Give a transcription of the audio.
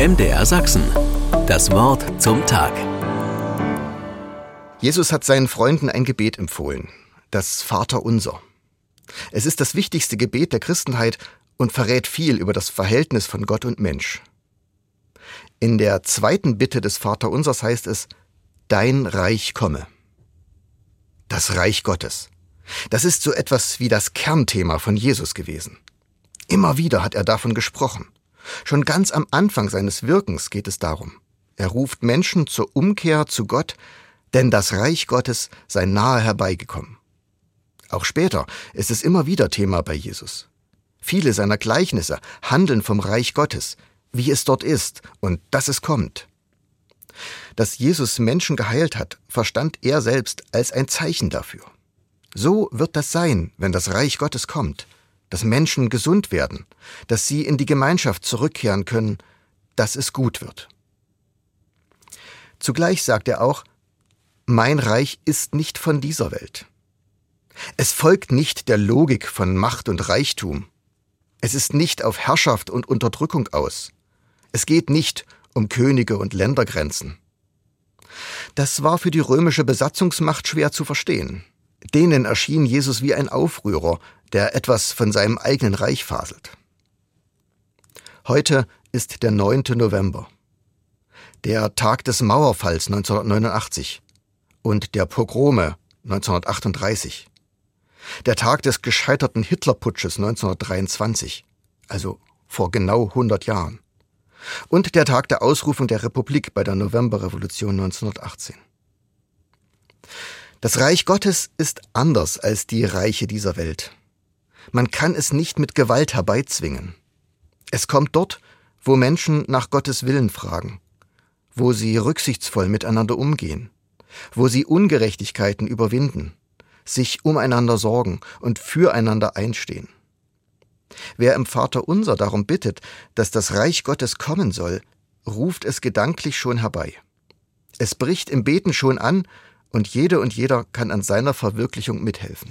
MDR Sachsen. Das Wort zum Tag. Jesus hat seinen Freunden ein Gebet empfohlen, das Vaterunser. Es ist das wichtigste Gebet der Christenheit und verrät viel über das Verhältnis von Gott und Mensch. In der zweiten Bitte des Vaterunsers heißt es, Dein Reich komme. Das Reich Gottes. Das ist so etwas wie das Kernthema von Jesus gewesen. Immer wieder hat er davon gesprochen. Schon ganz am Anfang seines Wirkens geht es darum. Er ruft Menschen zur Umkehr zu Gott, denn das Reich Gottes sei nahe herbeigekommen. Auch später ist es immer wieder Thema bei Jesus. Viele seiner Gleichnisse handeln vom Reich Gottes, wie es dort ist und dass es kommt. Dass Jesus Menschen geheilt hat, verstand er selbst als ein Zeichen dafür. So wird das sein, wenn das Reich Gottes kommt, dass Menschen gesund werden, dass sie in die Gemeinschaft zurückkehren können, dass es gut wird. Zugleich sagt er auch, mein Reich ist nicht von dieser Welt. Es folgt nicht der Logik von Macht und Reichtum. Es ist nicht auf Herrschaft und Unterdrückung aus. Es geht nicht um Könige und Ländergrenzen. Das war für die römische Besatzungsmacht schwer zu verstehen. Denen erschien Jesus wie ein Aufrührer, der etwas von seinem eigenen Reich faselt. Heute ist der 9. November, der Tag des Mauerfalls 1989 und der Pogrome 1938, der Tag des gescheiterten Hitlerputsches 1923, also vor genau 100 Jahren, und der Tag der Ausrufung der Republik bei der Novemberrevolution 1918. Das Reich Gottes ist anders als die Reiche dieser Welt. Man kann es nicht mit Gewalt herbeizwingen. Es kommt dort, wo Menschen nach Gottes Willen fragen, wo sie rücksichtsvoll miteinander umgehen, wo sie Ungerechtigkeiten überwinden, sich umeinander sorgen und füreinander einstehen. Wer im Vater unser darum bittet, dass das Reich Gottes kommen soll, ruft es gedanklich schon herbei. Es bricht im Beten schon an, und jede und jeder kann an seiner Verwirklichung mithelfen.